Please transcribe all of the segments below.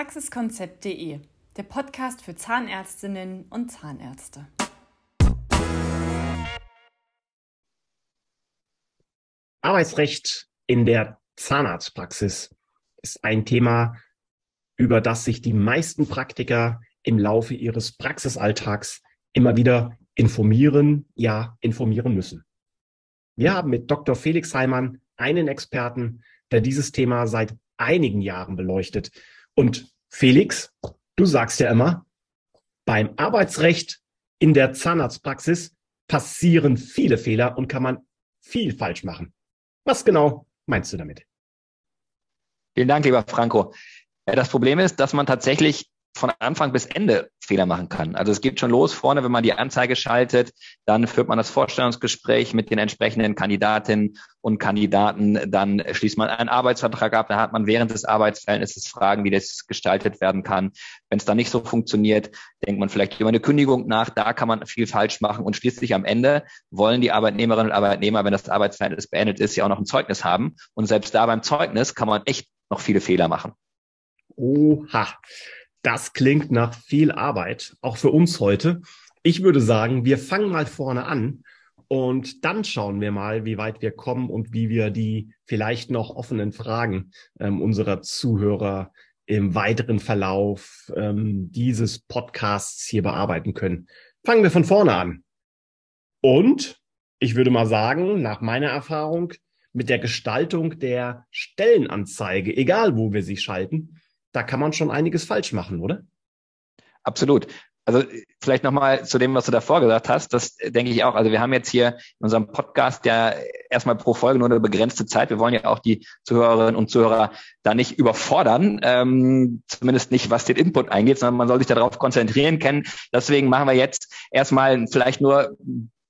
Praxiskonzept.de, der Podcast für Zahnärztinnen und Zahnärzte. Arbeitsrecht in der Zahnarztpraxis ist ein Thema, über das sich die meisten Praktiker im Laufe ihres Praxisalltags immer wieder informieren, ja, informieren müssen. Wir haben mit Dr. Felix Heimann einen Experten, der dieses Thema seit einigen Jahren beleuchtet. Und Felix, du sagst ja immer, beim Arbeitsrecht in der Zahnarztpraxis passieren viele Fehler und kann man viel falsch machen. Was genau meinst du damit? Vielen Dank, lieber Franco. Das Problem ist, dass man tatsächlich von Anfang bis Ende Fehler machen kann. Also es geht schon los vorne, wenn man die Anzeige schaltet, dann führt man das Vorstellungsgespräch mit den entsprechenden Kandidatinnen und Kandidaten, dann schließt man einen Arbeitsvertrag ab, dann hat man während des Arbeitsverhältnisses Fragen, wie das gestaltet werden kann. Wenn es dann nicht so funktioniert, denkt man vielleicht über eine Kündigung nach, da kann man viel falsch machen und schließlich am Ende wollen die Arbeitnehmerinnen und Arbeitnehmer, wenn das Arbeitsverhältnis beendet ist, ja auch noch ein Zeugnis haben und selbst da beim Zeugnis kann man echt noch viele Fehler machen. Oha. Das klingt nach viel Arbeit, auch für uns heute. Ich würde sagen, wir fangen mal vorne an und dann schauen wir mal, wie weit wir kommen und wie wir die vielleicht noch offenen Fragen ähm, unserer Zuhörer im weiteren Verlauf ähm, dieses Podcasts hier bearbeiten können. Fangen wir von vorne an. Und ich würde mal sagen, nach meiner Erfahrung, mit der Gestaltung der Stellenanzeige, egal wo wir sie schalten, da kann man schon einiges falsch machen, oder? Absolut. Also vielleicht nochmal zu dem, was du davor gesagt hast, das denke ich auch. Also wir haben jetzt hier in unserem Podcast ja erstmal pro Folge nur eine begrenzte Zeit. Wir wollen ja auch die Zuhörerinnen und Zuhörer da nicht überfordern, ähm, zumindest nicht, was den Input eingeht, sondern man soll sich darauf konzentrieren können. Deswegen machen wir jetzt erstmal vielleicht nur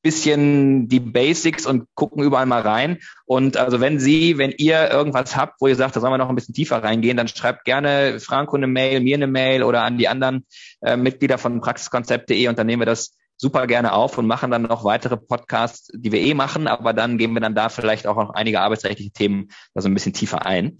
bisschen die Basics und gucken überall mal rein. Und also wenn Sie, wenn ihr irgendwas habt, wo ihr sagt, da sollen wir noch ein bisschen tiefer reingehen, dann schreibt gerne Franco eine Mail, mir eine Mail oder an die anderen äh, Mitglieder von praxiskonzept.de und dann nehmen wir das super gerne auf und machen dann noch weitere Podcasts, die wir eh machen, aber dann gehen wir dann da vielleicht auch noch einige arbeitsrechtliche Themen da so ein bisschen tiefer ein.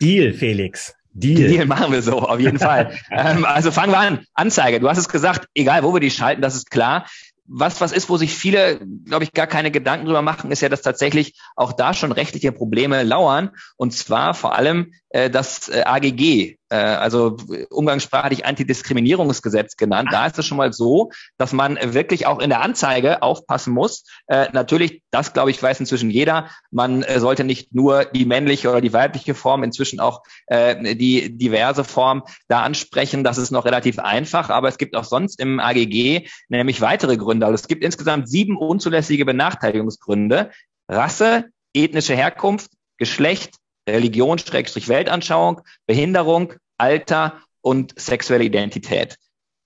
Deal, Felix. Deal. Deal machen wir so, auf jeden Fall. ähm, also fangen wir an. Anzeige. Du hast es gesagt, egal wo wir die schalten, das ist klar was was ist, wo sich viele, glaube ich, gar keine Gedanken drüber machen, ist ja, dass tatsächlich auch da schon rechtliche Probleme lauern. Und zwar vor allem das äh, AGG, äh, also umgangssprachlich Antidiskriminierungsgesetz genannt. Da ist es schon mal so, dass man wirklich auch in der Anzeige aufpassen muss. Äh, natürlich, das glaube ich, weiß inzwischen jeder. Man äh, sollte nicht nur die männliche oder die weibliche Form, inzwischen auch äh, die diverse Form da ansprechen. Das ist noch relativ einfach, aber es gibt auch sonst im AGG nämlich weitere Gründe. Also es gibt insgesamt sieben unzulässige Benachteiligungsgründe. Rasse, ethnische Herkunft, Geschlecht, Religion, Schrägstrich Weltanschauung, Behinderung, Alter und sexuelle Identität.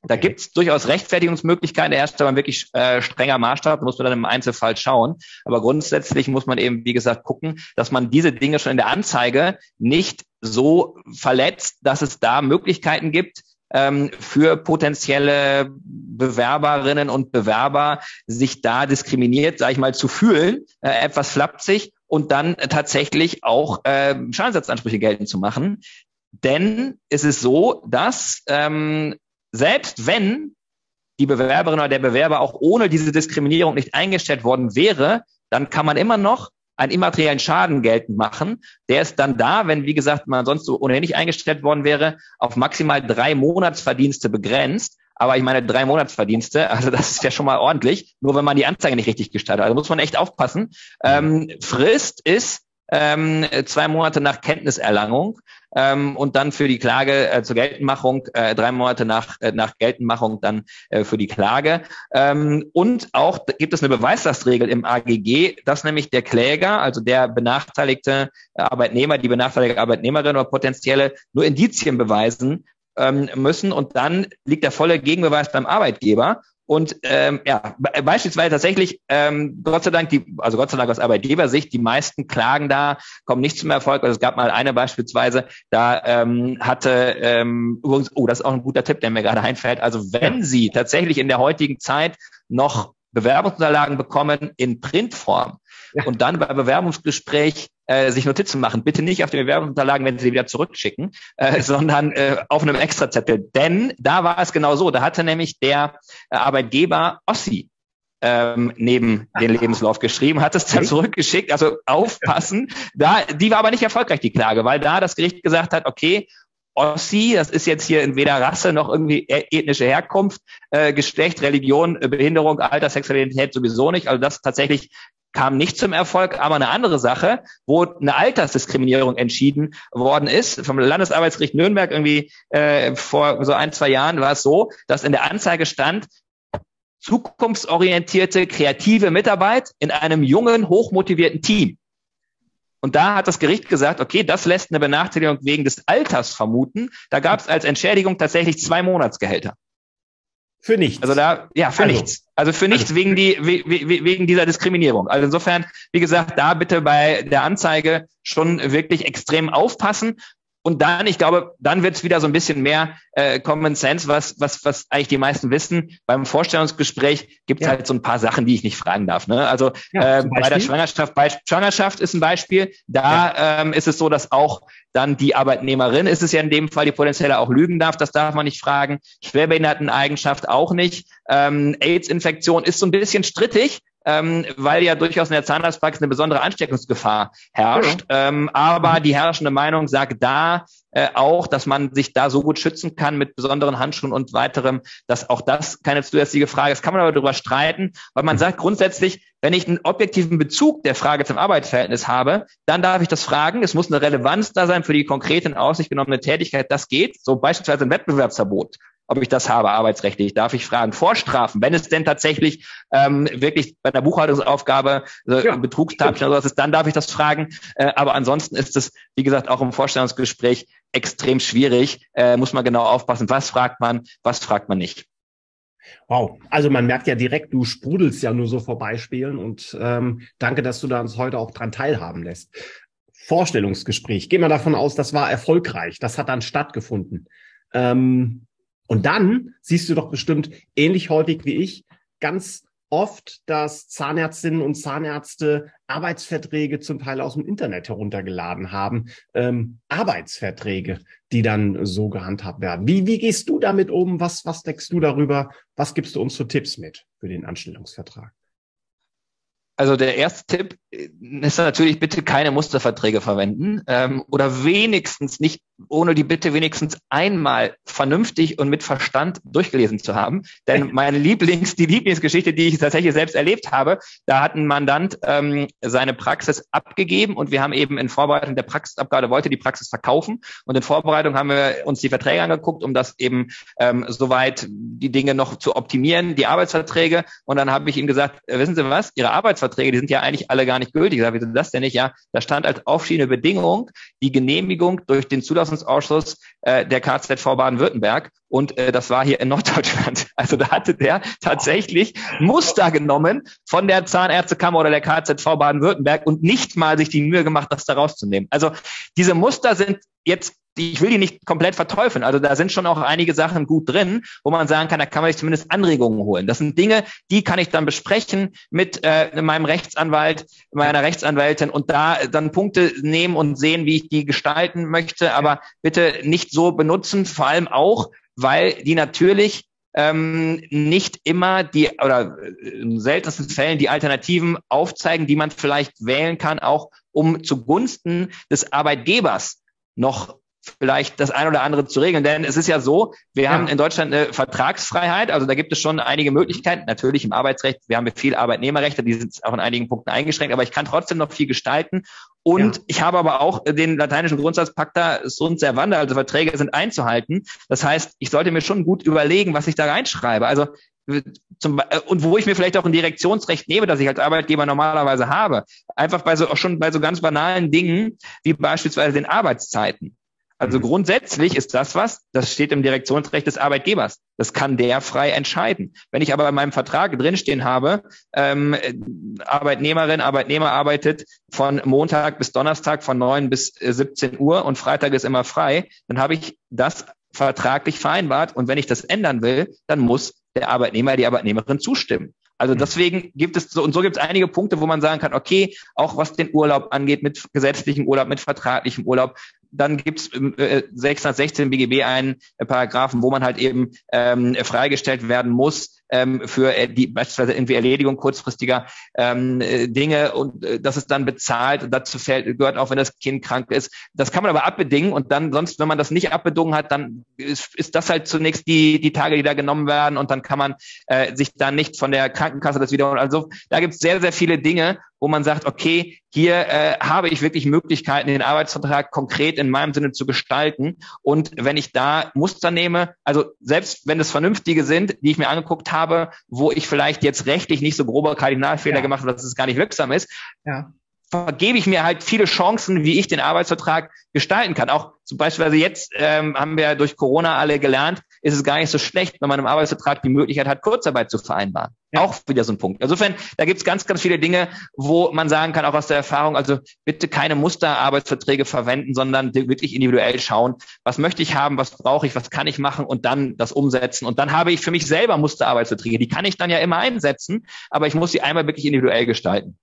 Da gibt es durchaus Rechtfertigungsmöglichkeiten, der herrscht aber ein wirklich äh, strenger Maßstab, muss man dann im Einzelfall schauen. Aber grundsätzlich muss man eben, wie gesagt, gucken, dass man diese Dinge schon in der Anzeige nicht so verletzt, dass es da Möglichkeiten gibt, ähm, für potenzielle Bewerberinnen und Bewerber, sich da diskriminiert, sage ich mal, zu fühlen, äh, etwas flapsig und dann tatsächlich auch äh, Schadensersatzansprüche geltend zu machen. Denn es ist so, dass ähm, selbst wenn die Bewerberin oder der Bewerber auch ohne diese Diskriminierung nicht eingestellt worden wäre, dann kann man immer noch einen immateriellen Schaden geltend machen. Der ist dann da, wenn, wie gesagt, man sonst so ohnehin nicht eingestellt worden wäre, auf maximal drei Monatsverdienste begrenzt. Aber ich meine, drei Monatsverdienste, also das ist ja schon mal ordentlich, nur wenn man die Anzeige nicht richtig gestaltet. Also muss man echt aufpassen. Ähm, Frist ist ähm, zwei Monate nach Kenntniserlangung ähm, und dann für die Klage äh, zur Geltendmachung, äh, drei Monate nach, äh, nach Geltendmachung dann äh, für die Klage. Ähm, und auch gibt es eine Beweislastregel im AGG, dass nämlich der Kläger, also der benachteiligte Arbeitnehmer, die benachteiligte Arbeitnehmerin oder potenzielle nur Indizien beweisen ähm, müssen und dann liegt der volle Gegenbeweis beim Arbeitgeber. Und ähm, ja, beispielsweise tatsächlich, ähm, Gott sei Dank, die, also Gott sei Dank aus Arbeitgebersicht, die meisten Klagen da kommen nicht zum Erfolg. Also es gab mal eine beispielsweise, da ähm, hatte ähm, übrigens, oh, das ist auch ein guter Tipp, der mir gerade einfällt. Also wenn Sie tatsächlich in der heutigen Zeit noch Bewerbungsunterlagen bekommen in Printform ja. und dann bei Bewerbungsgespräch äh, sich Notizen machen. Bitte nicht auf den Bewerbungsunterlagen, wenn Sie sie wieder zurückschicken, äh, sondern äh, auf einem Extrazettel. Denn da war es genau so. Da hatte nämlich der äh, Arbeitgeber Ossi ähm, neben den Lebenslauf geschrieben, hat es dann zurückgeschickt. Also aufpassen. Da, die war aber nicht erfolgreich, die Klage, weil da das Gericht gesagt hat, okay, Ossi, das ist jetzt hier entweder Rasse noch irgendwie e-, ethnische Herkunft, äh, Geschlecht, Religion, Behinderung, Alter, Sexualität sowieso nicht. Also das tatsächlich kam nicht zum Erfolg, aber eine andere Sache, wo eine Altersdiskriminierung entschieden worden ist. Vom Landesarbeitsgericht Nürnberg irgendwie äh, vor so ein, zwei Jahren war es so, dass in der Anzeige stand, zukunftsorientierte, kreative Mitarbeit in einem jungen, hochmotivierten Team. Und da hat das Gericht gesagt, okay, das lässt eine Benachteiligung wegen des Alters vermuten. Da gab es als Entschädigung tatsächlich zwei Monatsgehälter. Für nichts. Also da, ja, für also, nichts. Also für nichts also. wegen die, wegen dieser Diskriminierung. Also insofern, wie gesagt, da bitte bei der Anzeige schon wirklich extrem aufpassen. Und dann, ich glaube, dann wird es wieder so ein bisschen mehr äh, Common Sense, was, was, was eigentlich die meisten wissen. Beim Vorstellungsgespräch gibt es ja. halt so ein paar Sachen, die ich nicht fragen darf. Ne? Also ja, äh, bei der Schwangerschaft, bei Schwangerschaft ist ein Beispiel. Da ja. ähm, ist es so, dass auch dann die Arbeitnehmerin ist es ja in dem Fall, die potenziell auch lügen darf. Das darf man nicht fragen. Schwerbehinderteneigenschaft auch nicht. Ähm, AIDS-Infektion ist so ein bisschen strittig ähm, weil ja durchaus in der Zahnarztpraxis eine besondere Ansteckungsgefahr herrscht. Ja. Ähm, aber die herrschende Meinung sagt da äh, auch, dass man sich da so gut schützen kann mit besonderen Handschuhen und weiterem, dass auch das keine zusätzliche Frage ist. Kann man aber darüber streiten, weil man sagt grundsätzlich, wenn ich einen objektiven Bezug der Frage zum Arbeitsverhältnis habe, dann darf ich das fragen. Es muss eine Relevanz da sein für die konkrete in Aussicht genommene Tätigkeit. Das geht. So beispielsweise ein Wettbewerbsverbot ob ich das habe, arbeitsrechtlich. Darf ich fragen, Vorstrafen, wenn es denn tatsächlich ähm, wirklich bei einer Buchhaltungsaufgabe also ja. Betrugstatschen oder sowas ist, dann darf ich das fragen. Äh, aber ansonsten ist es, wie gesagt, auch im Vorstellungsgespräch extrem schwierig. Äh, muss man genau aufpassen, was fragt man, was fragt man nicht. Wow, also man merkt ja direkt, du sprudelst ja nur so vorbeispielen und ähm, danke, dass du da uns heute auch dran teilhaben lässt. Vorstellungsgespräch, gehen wir davon aus, das war erfolgreich, das hat dann stattgefunden. Ähm, und dann siehst du doch bestimmt ähnlich häufig wie ich ganz oft, dass Zahnärztinnen und Zahnärzte Arbeitsverträge zum Teil aus dem Internet heruntergeladen haben. Ähm, Arbeitsverträge, die dann so gehandhabt werden. Wie, wie gehst du damit um? Was, was denkst du darüber? Was gibst du uns für Tipps mit für den Anstellungsvertrag? Also der erste Tipp ist natürlich bitte keine Musterverträge verwenden ähm, oder wenigstens nicht ohne die Bitte wenigstens einmal vernünftig und mit Verstand durchgelesen zu haben. Denn meine Lieblings, die Lieblingsgeschichte, die ich tatsächlich selbst erlebt habe, da hat ein Mandant ähm, seine Praxis abgegeben und wir haben eben in Vorbereitung der Praxisabgabe, wollte die Praxis verkaufen und in Vorbereitung haben wir uns die Verträge angeguckt, um das eben ähm, soweit die Dinge noch zu optimieren, die Arbeitsverträge. Und dann habe ich ihm gesagt, äh, wissen Sie was, Ihre Arbeitsverträge, die sind ja eigentlich alle gar nicht gültig. Ich sage, wieso das denn nicht? Ja, da stand als aufschiebende Bedingung die Genehmigung durch den Zulassungsausschuss äh, der KZV Baden-Württemberg. Und äh, das war hier in Norddeutschland. Also da hatte der tatsächlich Muster genommen von der Zahnärztekammer oder der KZV Baden-Württemberg und nicht mal sich die Mühe gemacht, das da rauszunehmen. Also diese Muster sind jetzt ich will die nicht komplett verteufeln. Also da sind schon auch einige Sachen gut drin, wo man sagen kann, da kann man sich zumindest Anregungen holen. Das sind Dinge, die kann ich dann besprechen mit äh, meinem Rechtsanwalt, meiner Rechtsanwältin und da dann Punkte nehmen und sehen, wie ich die gestalten möchte. Aber bitte nicht so benutzen, vor allem auch, weil die natürlich ähm, nicht immer die oder in seltensten Fällen die Alternativen aufzeigen, die man vielleicht wählen kann, auch um zugunsten des Arbeitgebers noch vielleicht das ein oder andere zu regeln. Denn es ist ja so, wir ja. haben in Deutschland eine Vertragsfreiheit, also da gibt es schon einige Möglichkeiten. Natürlich im Arbeitsrecht, wir haben viel Arbeitnehmerrechte, die sind auch in einigen Punkten eingeschränkt, aber ich kann trotzdem noch viel gestalten. Und ja. ich habe aber auch den lateinischen Grundsatz Pacta sunt servanda, also Verträge sind einzuhalten. Das heißt, ich sollte mir schon gut überlegen, was ich da reinschreibe. Also zum, und wo ich mir vielleicht auch ein Direktionsrecht nehme, das ich als Arbeitgeber normalerweise habe. Einfach bei so, auch schon bei so ganz banalen Dingen, wie beispielsweise den Arbeitszeiten. Also mhm. grundsätzlich ist das was, das steht im Direktionsrecht des Arbeitgebers. Das kann der frei entscheiden. Wenn ich aber in meinem Vertrag drinstehen habe, ähm, Arbeitnehmerin, Arbeitnehmer arbeitet von Montag bis Donnerstag von 9 bis 17 Uhr und Freitag ist immer frei, dann habe ich das vertraglich vereinbart. Und wenn ich das ändern will, dann muss der Arbeitnehmer, die Arbeitnehmerin zustimmen. Also mhm. deswegen gibt es so und so gibt es einige Punkte, wo man sagen kann, okay, auch was den Urlaub angeht, mit gesetzlichem Urlaub, mit vertraglichem Urlaub, dann gibt's äh, 616 BGB einen äh, Paragraphen, wo man halt eben ähm, freigestellt werden muss ähm, für äh, die beispielsweise irgendwie Erledigung kurzfristiger ähm, äh, Dinge und äh, das ist dann bezahlt. Dazu fällt, gehört auch, wenn das Kind krank ist. Das kann man aber abbedingen und dann sonst, wenn man das nicht abbedungen hat, dann ist, ist das halt zunächst die, die Tage, die da genommen werden und dann kann man äh, sich dann nicht von der Krankenkasse das wiederholen. Also da gibt's sehr, sehr viele Dinge, wo man sagt, okay, hier äh, habe ich wirklich Möglichkeiten, den Arbeitsvertrag konkret in meinem Sinne zu gestalten. Und wenn ich da Muster nehme, also selbst wenn es vernünftige sind, die ich mir angeguckt habe, wo ich vielleicht jetzt rechtlich nicht so grober Kardinalfehler ja. gemacht habe, dass es gar nicht wirksam ist, ja vergebe ich mir halt viele Chancen, wie ich den Arbeitsvertrag gestalten kann. Auch zum Beispiel jetzt ähm, haben wir durch Corona alle gelernt, ist es gar nicht so schlecht, wenn man im Arbeitsvertrag die Möglichkeit hat, Kurzarbeit zu vereinbaren. Ja. Auch wieder so ein Punkt. Insofern, da gibt es ganz, ganz viele Dinge, wo man sagen kann, auch aus der Erfahrung, also bitte keine Musterarbeitsverträge verwenden, sondern wirklich individuell schauen, was möchte ich haben, was brauche ich, was kann ich machen und dann das umsetzen. Und dann habe ich für mich selber Musterarbeitsverträge. Die kann ich dann ja immer einsetzen, aber ich muss sie einmal wirklich individuell gestalten.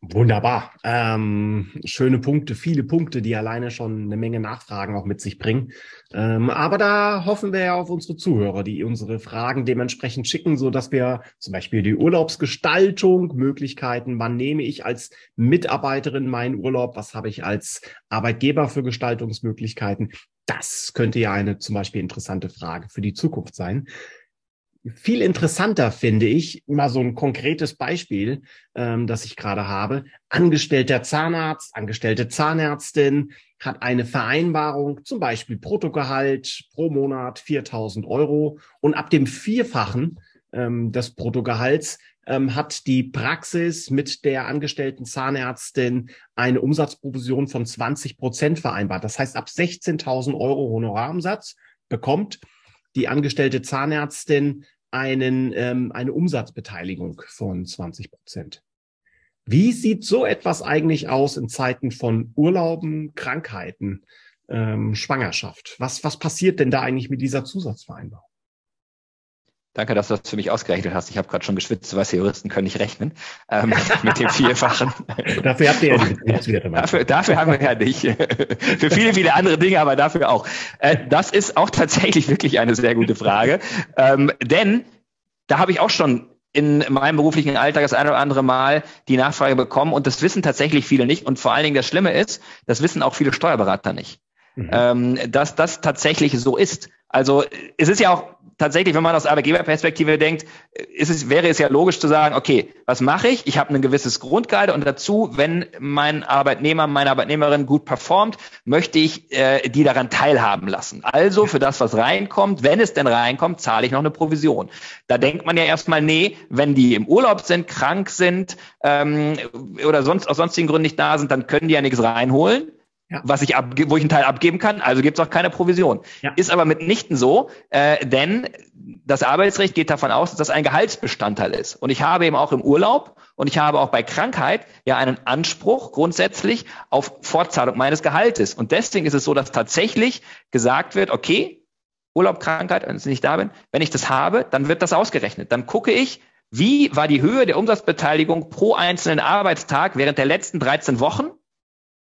Wunderbar. Ähm, schöne Punkte, viele Punkte, die alleine schon eine Menge Nachfragen auch mit sich bringen. Ähm, aber da hoffen wir ja auf unsere Zuhörer, die unsere Fragen dementsprechend schicken, so dass wir zum Beispiel die Urlaubsgestaltung, Möglichkeiten, wann nehme ich als Mitarbeiterin meinen Urlaub, was habe ich als Arbeitgeber für Gestaltungsmöglichkeiten. Das könnte ja eine zum Beispiel interessante Frage für die Zukunft sein. Viel interessanter finde ich mal so ein konkretes Beispiel, ähm, das ich gerade habe. Angestellter Zahnarzt, angestellte Zahnärztin hat eine Vereinbarung, zum Beispiel Bruttogehalt pro Monat 4000 Euro und ab dem Vierfachen ähm, des Bruttogehalts ähm, hat die Praxis mit der angestellten Zahnärztin eine Umsatzprovision von 20 Prozent vereinbart. Das heißt, ab 16.000 Euro Honorarumsatz bekommt die angestellte Zahnärztin einen, ähm, eine Umsatzbeteiligung von 20 Prozent. Wie sieht so etwas eigentlich aus in Zeiten von Urlauben, Krankheiten, ähm, Schwangerschaft? Was, was passiert denn da eigentlich mit dieser Zusatzvereinbarung? Danke, dass du das für mich ausgerechnet hast. Ich habe gerade schon geschwitzt, was Juristen können nicht rechnen ähm, mit dem Vierfachen. dafür habt ihr ja dafür, dafür haben wir ja nicht. für viele, viele andere Dinge, aber dafür auch. Äh, das ist auch tatsächlich wirklich eine sehr gute Frage. Ähm, denn da habe ich auch schon in meinem beruflichen Alltag das eine oder andere Mal die Nachfrage bekommen und das wissen tatsächlich viele nicht. Und vor allen Dingen das Schlimme ist, das wissen auch viele Steuerberater nicht, mhm. ähm, dass das tatsächlich so ist. Also es ist ja auch tatsächlich, wenn man aus Arbeitgeberperspektive denkt, ist es, wäre es ja logisch zu sagen, okay, was mache ich? Ich habe ein gewisses Grundgehalt und dazu, wenn mein Arbeitnehmer, meine Arbeitnehmerin gut performt, möchte ich äh, die daran teilhaben lassen. Also für das, was reinkommt, wenn es denn reinkommt, zahle ich noch eine Provision. Da denkt man ja erstmal, nee, wenn die im Urlaub sind, krank sind ähm, oder sonst aus sonstigen Gründen nicht da sind, dann können die ja nichts reinholen ja. was ich ab, wo ich einen Teil abgeben kann, also gibt es auch keine Provision. Ja. Ist aber mitnichten so, äh, denn das Arbeitsrecht geht davon aus, dass das ein Gehaltsbestandteil ist. Und ich habe eben auch im Urlaub und ich habe auch bei Krankheit ja einen Anspruch grundsätzlich auf Fortzahlung meines Gehaltes. Und deswegen ist es so, dass tatsächlich gesagt wird, okay, Urlaub, Krankheit, wenn ich nicht da bin, wenn ich das habe, dann wird das ausgerechnet. Dann gucke ich, wie war die Höhe der Umsatzbeteiligung pro einzelnen Arbeitstag während der letzten 13 Wochen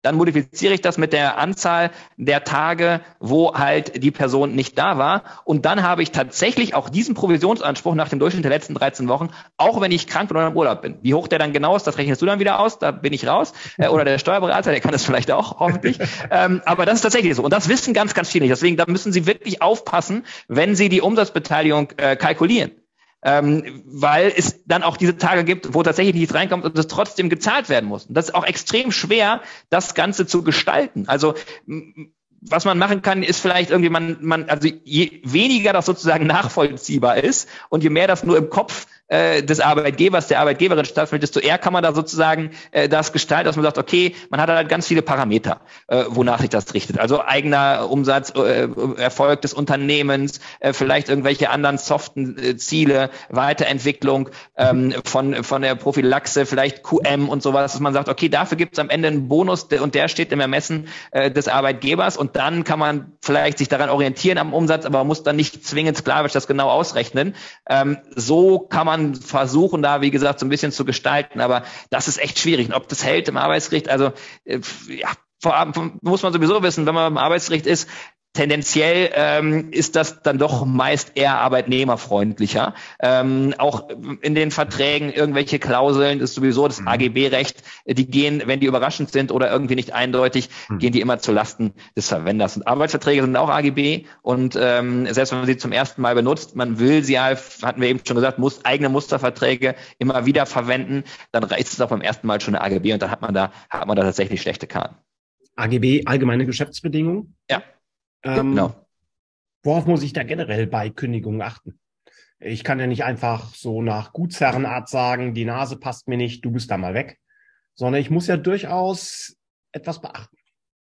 dann modifiziere ich das mit der Anzahl der Tage, wo halt die Person nicht da war. Und dann habe ich tatsächlich auch diesen Provisionsanspruch nach dem Durchschnitt der letzten 13 Wochen, auch wenn ich krank bin oder im Urlaub bin. Wie hoch der dann genau ist, das rechnest du dann wieder aus, da bin ich raus. Äh, oder der Steuerberater, der kann das vielleicht auch, hoffentlich. ähm, aber das ist tatsächlich so. Und das wissen ganz, ganz viele nicht. Deswegen, da müssen sie wirklich aufpassen, wenn sie die Umsatzbeteiligung äh, kalkulieren ähm, weil es dann auch diese Tage gibt, wo tatsächlich nichts reinkommt und es trotzdem gezahlt werden muss. Und das ist auch extrem schwer, das Ganze zu gestalten. Also was man machen kann, ist vielleicht irgendwie man, man, also je weniger das sozusagen nachvollziehbar ist und je mehr das nur im Kopf äh, des Arbeitgebers, der Arbeitgeberin stattfindet, desto eher kann man da sozusagen äh, das gestalten, dass man sagt, okay, man hat halt ganz viele Parameter, äh, wonach sich das richtet. Also eigener Umsatz, äh, Erfolg des Unternehmens, äh, vielleicht irgendwelche anderen soften äh, Ziele, Weiterentwicklung ähm, von, von der Prophylaxe, vielleicht QM und sowas, dass man sagt, okay, dafür gibt es am Ende einen Bonus und der steht im Ermessen äh, des Arbeitgebers und dann kann man vielleicht sich daran orientieren am Umsatz, aber muss dann nicht zwingend sklavisch das genau ausrechnen. Ähm, so kann man man versuchen, da, wie gesagt, so ein bisschen zu gestalten. Aber das ist echt schwierig. Und ob das hält im Arbeitsgericht, also äh, ja, vor allem muss man sowieso wissen, wenn man im Arbeitsgericht ist, tendenziell ähm, ist das dann doch meist eher arbeitnehmerfreundlicher. Ähm, auch in den Verträgen irgendwelche Klauseln ist sowieso das mhm. AGB-Recht, die gehen, wenn die überraschend sind oder irgendwie nicht eindeutig, mhm. gehen die immer zu Lasten des Verwenders. Und Arbeitsverträge sind auch AGB und ähm, selbst wenn man sie zum ersten Mal benutzt, man will sie ja, hatten wir eben schon gesagt, muss eigene Musterverträge immer wieder verwenden, dann reicht es auch beim ersten Mal schon eine AGB und dann hat man da, hat man da tatsächlich schlechte Karten. AGB, allgemeine Geschäftsbedingungen? Ja. Ähm, genau. Worauf muss ich da generell bei Kündigungen achten? Ich kann ja nicht einfach so nach Gutsherrenart sagen, die Nase passt mir nicht, du bist da mal weg, sondern ich muss ja durchaus etwas beachten.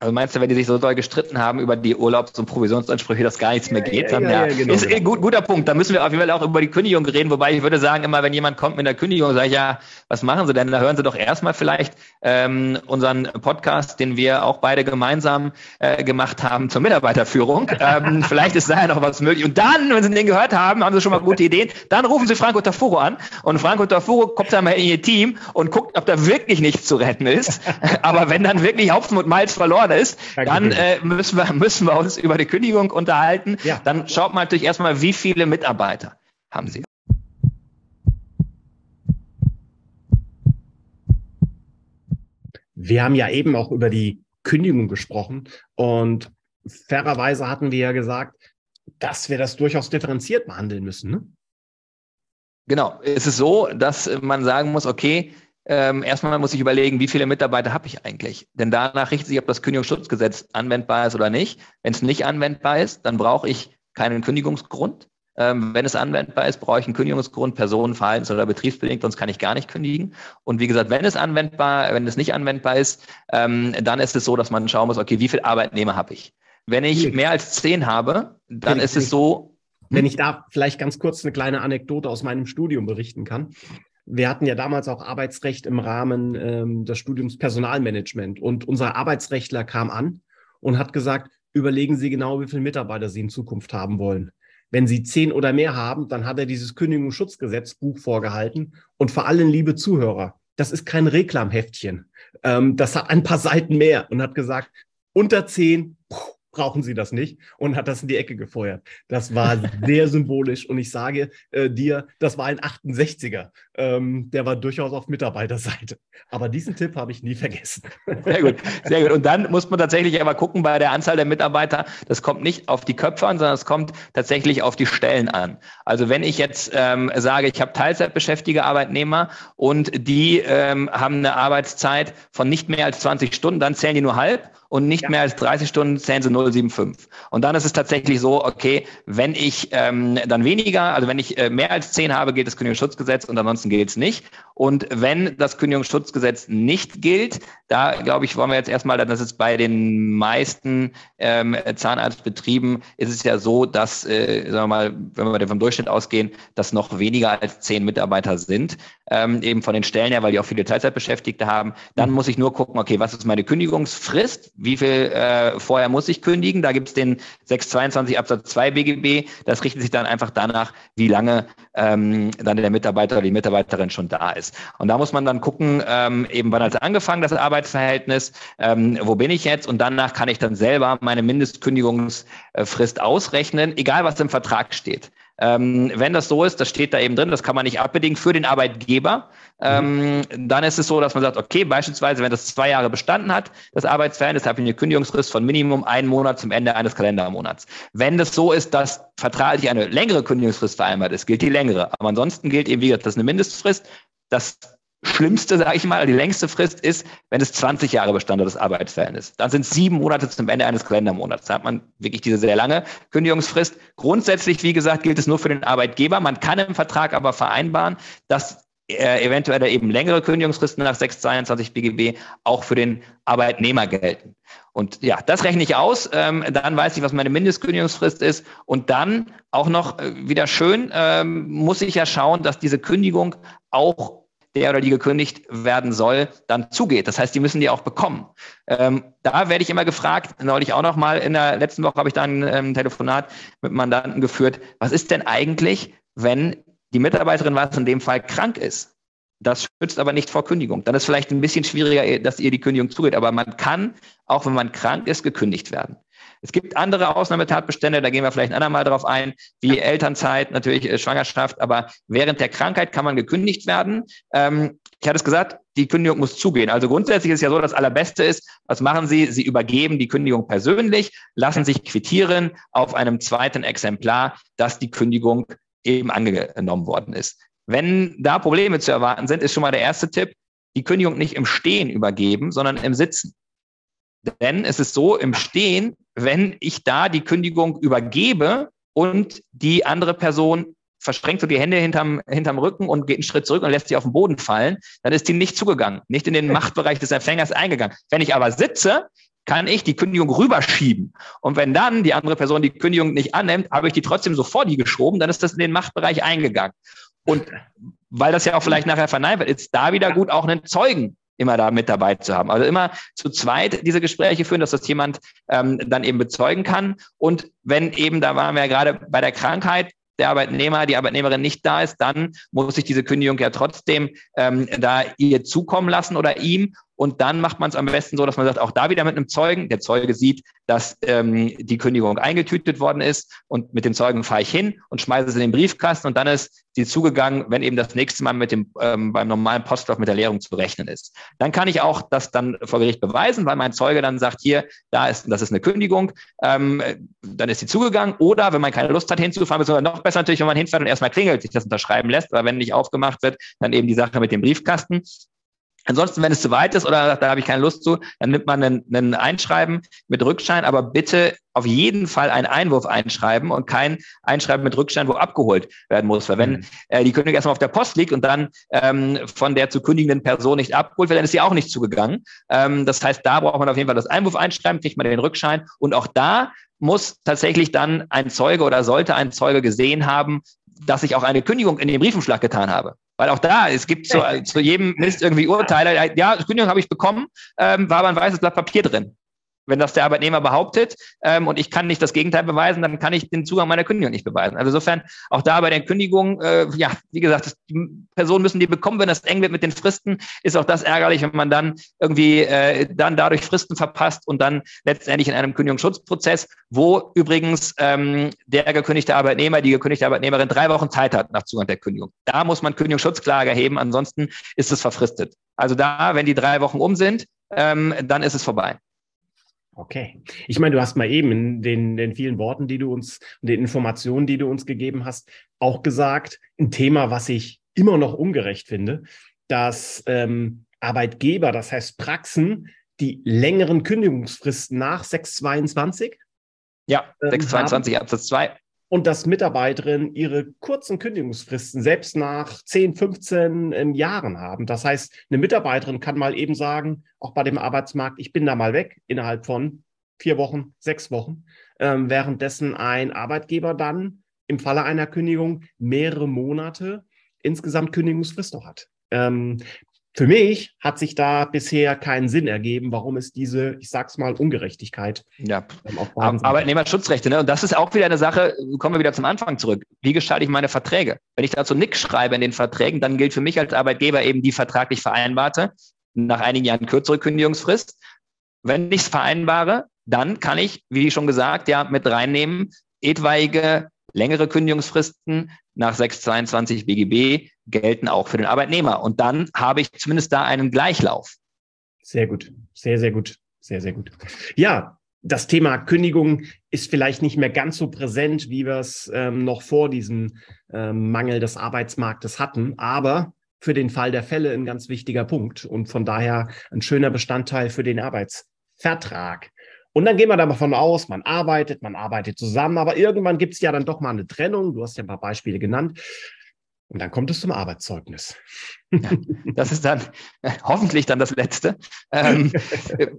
Also meinst du, wenn die sich so doll gestritten haben über die Urlaubs- und Provisionsansprüche, dass gar nichts mehr geht? Ja, ja, ja, ja genau, ist ein gut, guter Punkt. Da müssen wir auf jeden Fall auch über die Kündigung reden. Wobei ich würde sagen, immer wenn jemand kommt mit einer Kündigung, sage ich ja, was machen Sie denn? Da hören Sie doch erstmal vielleicht ähm, unseren Podcast, den wir auch beide gemeinsam äh, gemacht haben zur Mitarbeiterführung. ähm, vielleicht ist da ja noch was möglich. Und dann, wenn Sie den gehört haben, haben Sie schon mal gute Ideen. Dann rufen Sie Franco Tafuro an und Franco Tafuro kommt dann mal in Ihr Team und guckt, ob da wirklich nichts zu retten ist. Aber wenn dann wirklich Hopfen und Malz verloren geworden ist, dann äh, müssen, wir, müssen wir uns über die Kündigung unterhalten. Ja. Dann schaut mal natürlich erstmal, wie viele Mitarbeiter haben Sie. Wir haben ja eben auch über die Kündigung gesprochen und fairerweise hatten wir ja gesagt, dass wir das durchaus differenziert behandeln müssen. Ne? Genau, es ist so, dass man sagen muss, okay, ähm, erstmal muss ich überlegen, wie viele Mitarbeiter habe ich eigentlich? Denn danach richtet sich, ob das Kündigungsschutzgesetz anwendbar ist oder nicht. Wenn es nicht anwendbar ist, dann brauche ich keinen Kündigungsgrund. Ähm, wenn es anwendbar ist, brauche ich einen Kündigungsgrund, Personen, Verhaltens- oder betriebsbedingt, sonst kann ich gar nicht kündigen. Und wie gesagt, wenn es anwendbar, wenn es nicht anwendbar ist, ähm, dann ist es so, dass man schauen muss, okay, wie viele Arbeitnehmer habe ich? Wenn ich mehr als zehn habe, dann ist es so. Wenn ich da vielleicht ganz kurz eine kleine Anekdote aus meinem Studium berichten kann wir hatten ja damals auch Arbeitsrecht im Rahmen ähm, des Studiums Personalmanagement. Und unser Arbeitsrechtler kam an und hat gesagt, überlegen Sie genau, wie viele Mitarbeiter Sie in Zukunft haben wollen. Wenn Sie zehn oder mehr haben, dann hat er dieses Kündigungsschutzgesetzbuch vorgehalten. Und vor allem, liebe Zuhörer, das ist kein Reklamheftchen. Ähm, das hat ein paar Seiten mehr und hat gesagt, unter zehn, brauchen Sie das nicht und hat das in die Ecke gefeuert. Das war sehr symbolisch und ich sage äh, dir, das war ein 68er. Ähm, der war durchaus auf Mitarbeiterseite. Aber diesen Tipp habe ich nie vergessen. Sehr gut, sehr gut. Und dann muss man tatsächlich aber gucken bei der Anzahl der Mitarbeiter, das kommt nicht auf die Köpfe an, sondern es kommt tatsächlich auf die Stellen an. Also wenn ich jetzt ähm, sage, ich habe Teilzeitbeschäftigte Arbeitnehmer und die ähm, haben eine Arbeitszeit von nicht mehr als 20 Stunden, dann zählen die nur halb und nicht ja. mehr als 30 Stunden zählen sie 0,75. Und dann ist es tatsächlich so, okay, wenn ich ähm, dann weniger, also wenn ich äh, mehr als 10 habe, gilt das Kündigungsschutzgesetz und ansonsten gilt es nicht. Und wenn das Kündigungsschutzgesetz nicht gilt, da glaube ich, wollen wir jetzt erstmal, dass es bei den meisten ähm, Zahnarztbetrieben ist es ja so, dass, äh, sagen wir mal, wenn wir vom Durchschnitt ausgehen, dass noch weniger als zehn Mitarbeiter sind, ähm, eben von den Stellen her, weil die auch viele Teilzeitbeschäftigte haben. Dann mhm. muss ich nur gucken, okay, was ist meine Kündigungsfrist? Wie viel äh, vorher muss ich kündigen? Da gibt es den 622 Absatz 2 BGB. Das richtet sich dann einfach danach, wie lange ähm, dann der Mitarbeiter oder die Mitarbeiterin schon da ist. Und da muss man dann gucken, ähm, eben wann hat es angefangen, das Arbeitsverhältnis, ähm, wo bin ich jetzt? Und danach kann ich dann selber meine Mindestkündigungsfrist ausrechnen, egal was im Vertrag steht. Ähm, wenn das so ist, das steht da eben drin, das kann man nicht abbedingen für den Arbeitgeber, ähm, mhm. dann ist es so, dass man sagt, okay, beispielsweise, wenn das zwei Jahre bestanden hat, das Arbeitsverhältnis, habe ich eine Kündigungsfrist von Minimum einen Monat zum Ende eines Kalendermonats. Wenn das so ist, dass vertraglich eine längere Kündigungsfrist vereinbart ist, gilt die längere. Aber ansonsten gilt eben, wie gesagt, das ist eine Mindestfrist. Das Schlimmste, sage ich mal, die längste Frist ist, wenn es 20 Jahre bestand, das Arbeitsverhältnis. Dann sind sieben Monate zum Ende eines Kalendermonats. Da hat man wirklich diese sehr lange Kündigungsfrist. Grundsätzlich, wie gesagt, gilt es nur für den Arbeitgeber. Man kann im Vertrag aber vereinbaren, dass äh, eventuell eben längere Kündigungsfristen nach 622 BGB auch für den Arbeitnehmer gelten. Und ja, das rechne ich aus. Ähm, dann weiß ich, was meine Mindestkündigungsfrist ist. Und dann auch noch äh, wieder schön, ähm, muss ich ja schauen, dass diese Kündigung auch der oder die gekündigt werden soll, dann zugeht. Das heißt, die müssen die auch bekommen. Ähm, da werde ich immer gefragt, neulich auch noch mal, in der letzten Woche habe ich da ein ähm, Telefonat mit Mandanten geführt, was ist denn eigentlich, wenn die Mitarbeiterin, was in dem Fall krank ist, das schützt aber nicht vor Kündigung. Dann ist vielleicht ein bisschen schwieriger, dass ihr die Kündigung zugeht. Aber man kann, auch wenn man krank ist, gekündigt werden. Es gibt andere Ausnahmetatbestände, da gehen wir vielleicht ein andermal drauf ein, wie Elternzeit, natürlich äh, Schwangerschaft, aber während der Krankheit kann man gekündigt werden. Ähm, ich hatte es gesagt, die Kündigung muss zugehen. Also grundsätzlich ist ja so, das Allerbeste ist, was machen Sie? Sie übergeben die Kündigung persönlich, lassen sich quittieren auf einem zweiten Exemplar, dass die Kündigung eben angenommen worden ist. Wenn da Probleme zu erwarten sind, ist schon mal der erste Tipp, die Kündigung nicht im Stehen übergeben, sondern im Sitzen. Denn es ist so, im Stehen, wenn ich da die Kündigung übergebe und die andere Person verschränkt so die Hände hinterm, hinterm Rücken und geht einen Schritt zurück und lässt sie auf den Boden fallen, dann ist die nicht zugegangen, nicht in den Machtbereich des Empfängers eingegangen. Wenn ich aber sitze, kann ich die Kündigung rüberschieben. Und wenn dann die andere Person die Kündigung nicht annimmt, habe ich die trotzdem so vor die geschoben, dann ist das in den Machtbereich eingegangen. Und weil das ja auch vielleicht nachher verneint wird, ist da wieder gut, auch einen Zeugen immer da mit dabei zu haben. Also immer zu zweit diese Gespräche führen, dass das jemand ähm, dann eben bezeugen kann. Und wenn eben, da waren wir ja gerade bei der Krankheit, der Arbeitnehmer, die Arbeitnehmerin nicht da ist, dann muss ich diese Kündigung ja trotzdem ähm, da ihr zukommen lassen oder ihm. Und dann macht man es am besten so, dass man sagt, auch da wieder mit einem Zeugen. Der Zeuge sieht, dass ähm, die Kündigung eingetütet worden ist und mit dem Zeugen fahre ich hin und schmeiße es in den Briefkasten und dann ist sie zugegangen, wenn eben das nächste Mal mit dem ähm, beim normalen Postlauf mit der Leerung zu rechnen ist. Dann kann ich auch das dann vor Gericht beweisen, weil mein Zeuge dann sagt, hier, da ist, das ist eine Kündigung, ähm, dann ist sie zugegangen. Oder wenn man keine Lust hat hinzufahren, ist noch besser natürlich, wenn man hinfährt und erstmal klingelt, sich das unterschreiben lässt, aber wenn nicht aufgemacht wird, dann eben die Sache mit dem Briefkasten. Ansonsten, wenn es zu weit ist oder da habe ich keine Lust zu, dann nimmt man einen, einen Einschreiben mit Rückschein, aber bitte auf jeden Fall einen Einwurf einschreiben und kein Einschreiben mit Rückschein, wo abgeholt werden muss. Weil wenn mhm. äh, die Kündigung erstmal auf der Post liegt und dann ähm, von der zu kündigenden Person nicht abgeholt wird, dann ist sie auch nicht zugegangen. Ähm, das heißt, da braucht man auf jeden Fall das Einwurf einschreiben, kriegt man den Rückschein und auch da muss tatsächlich dann ein Zeuge oder sollte ein Zeuge gesehen haben, dass ich auch eine Kündigung in den Briefumschlag getan habe. Weil auch da, es gibt zu, zu jedem Mist irgendwie Urteile. Ja, Kündigung habe ich bekommen, ähm, war aber ein weißes Blatt Papier drin. Wenn das der Arbeitnehmer behauptet ähm, und ich kann nicht das Gegenteil beweisen, dann kann ich den Zugang meiner Kündigung nicht beweisen. Also insofern auch da bei der Kündigung, äh, ja, wie gesagt, das, die Personen müssen die bekommen, wenn das eng wird mit den Fristen, ist auch das ärgerlich, wenn man dann irgendwie äh, dann dadurch Fristen verpasst und dann letztendlich in einem Kündigungsschutzprozess, wo übrigens ähm, der gekündigte Arbeitnehmer, die gekündigte Arbeitnehmerin drei Wochen Zeit hat nach Zugang der Kündigung. Da muss man Kündigungsschutzklage erheben, ansonsten ist es verfristet. Also da, wenn die drei Wochen um sind, ähm, dann ist es vorbei. Okay. Ich meine, du hast mal eben in den, den vielen Worten, die du uns, den Informationen, die du uns gegeben hast, auch gesagt, ein Thema, was ich immer noch ungerecht finde, dass ähm, Arbeitgeber, das heißt Praxen, die längeren Kündigungsfristen nach 622? Ja, 622 ähm, Absatz 2 und dass Mitarbeiterinnen ihre kurzen Kündigungsfristen selbst nach 10, 15 ähm, Jahren haben. Das heißt, eine Mitarbeiterin kann mal eben sagen, auch bei dem Arbeitsmarkt, ich bin da mal weg innerhalb von vier Wochen, sechs Wochen, ähm, währenddessen ein Arbeitgeber dann im Falle einer Kündigung mehrere Monate insgesamt Kündigungsfrist noch hat. Ähm, für mich hat sich da bisher keinen Sinn ergeben, warum es diese, ich sag's mal, Ungerechtigkeit. Ja, ähm, Arbeitnehmerschutzrechte, ne? Und das ist auch wieder eine Sache, kommen wir wieder zum Anfang zurück. Wie gestalte ich meine Verträge? Wenn ich dazu nichts schreibe in den Verträgen, dann gilt für mich als Arbeitgeber eben die vertraglich vereinbarte, nach einigen Jahren kürzere Kündigungsfrist. Wenn ich es vereinbare, dann kann ich, wie schon gesagt, ja, mit reinnehmen, etwaige längere Kündigungsfristen nach 622 BGB gelten auch für den Arbeitnehmer. Und dann habe ich zumindest da einen Gleichlauf. Sehr gut, sehr, sehr gut, sehr, sehr gut. Ja, das Thema Kündigung ist vielleicht nicht mehr ganz so präsent, wie wir es ähm, noch vor diesem ähm, Mangel des Arbeitsmarktes hatten, aber für den Fall der Fälle ein ganz wichtiger Punkt und von daher ein schöner Bestandteil für den Arbeitsvertrag. Und dann gehen wir davon aus, man arbeitet, man arbeitet zusammen, aber irgendwann gibt es ja dann doch mal eine Trennung. Du hast ja ein paar Beispiele genannt. Und dann kommt es zum Arbeitszeugnis. Ja, das ist dann äh, hoffentlich dann das Letzte, ähm,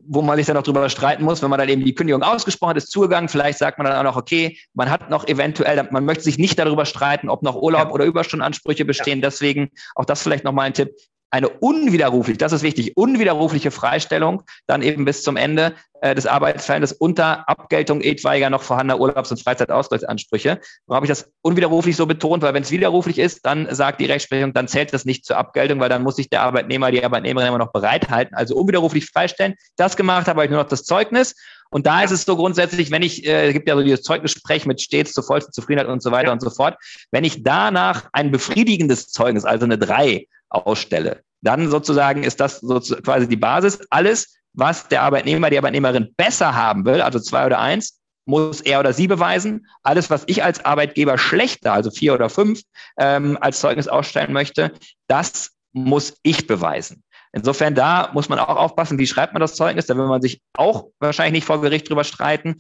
wo man sich dann noch drüber streiten muss, wenn man dann eben die Kündigung ausgesprochen hat, ist zugegangen. Vielleicht sagt man dann auch noch, okay, man hat noch eventuell, man möchte sich nicht darüber streiten, ob noch Urlaub ja. oder Überstundenansprüche bestehen. Ja. Deswegen auch das vielleicht nochmal ein Tipp. Eine unwiderruflich, das ist wichtig, unwiderrufliche Freistellung dann eben bis zum Ende äh, des Arbeitsverhältnisses unter Abgeltung etwaiger noch vorhandener Urlaubs- und Freizeitausgleichsansprüche. Warum habe ich das unwiderruflich so betont? Weil wenn es widerruflich ist, dann sagt die Rechtsprechung, dann zählt das nicht zur Abgeltung, weil dann muss sich der Arbeitnehmer, die Arbeitnehmerin immer noch bereithalten. Also unwiderruflich freistellen. Das gemacht habe ich nur noch das Zeugnis. Und da ist es so grundsätzlich, wenn ich, äh, es gibt ja so dieses Zeugnisgespräch mit stets zur vollsten Zufriedenheit und so weiter ja. und so fort. Wenn ich danach ein befriedigendes Zeugnis, also eine drei ausstelle, dann sozusagen ist das so quasi die Basis. Alles, was der Arbeitnehmer, die Arbeitnehmerin besser haben will, also zwei oder eins, muss er oder sie beweisen. Alles, was ich als Arbeitgeber schlechter, also vier oder fünf, ähm, als Zeugnis ausstellen möchte, das muss ich beweisen. Insofern da muss man auch aufpassen, wie schreibt man das Zeugnis. Da will man sich auch wahrscheinlich nicht vor Gericht drüber streiten.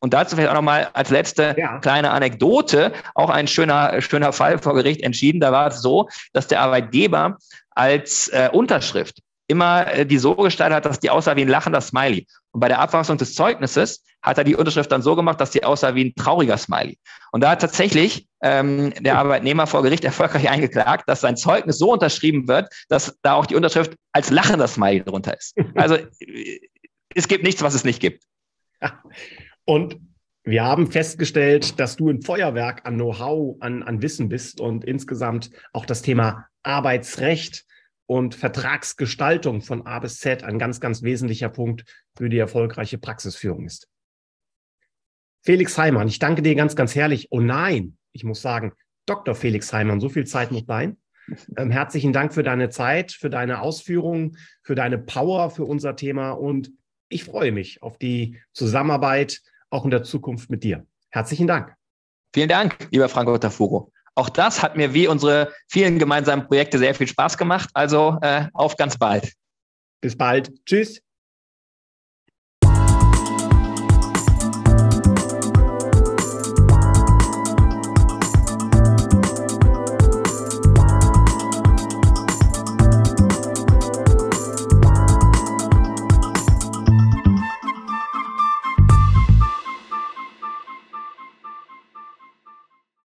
Und dazu vielleicht auch nochmal als letzte ja. kleine Anekdote, auch ein schöner, schöner Fall vor Gericht entschieden. Da war es so, dass der Arbeitgeber als äh, Unterschrift immer äh, die so gestaltet hat, dass die aussah wie ein lachender Smiley. Und bei der Abfassung des Zeugnisses hat er die Unterschrift dann so gemacht, dass die aussah wie ein trauriger Smiley. Und da hat tatsächlich ähm, der Arbeitnehmer vor Gericht erfolgreich eingeklagt, dass sein Zeugnis so unterschrieben wird, dass da auch die Unterschrift als lachender Smiley drunter ist. Also äh, es gibt nichts, was es nicht gibt. Und wir haben festgestellt, dass du ein Feuerwerk an Know-how, an, an Wissen bist und insgesamt auch das Thema Arbeitsrecht und Vertragsgestaltung von A bis Z ein ganz, ganz wesentlicher Punkt für die erfolgreiche Praxisführung ist. Felix Heimann, ich danke dir ganz, ganz herrlich. Oh nein, ich muss sagen, Dr. Felix Heimann, so viel Zeit muss sein. Ähm, herzlichen Dank für deine Zeit, für deine Ausführungen, für deine Power für unser Thema und ich freue mich auf die Zusammenarbeit auch in der Zukunft mit dir. Herzlichen Dank. Vielen Dank, lieber Franco Tafuro. Auch das hat mir wie unsere vielen gemeinsamen Projekte sehr viel Spaß gemacht. Also äh, auf ganz bald. Bis bald. Tschüss.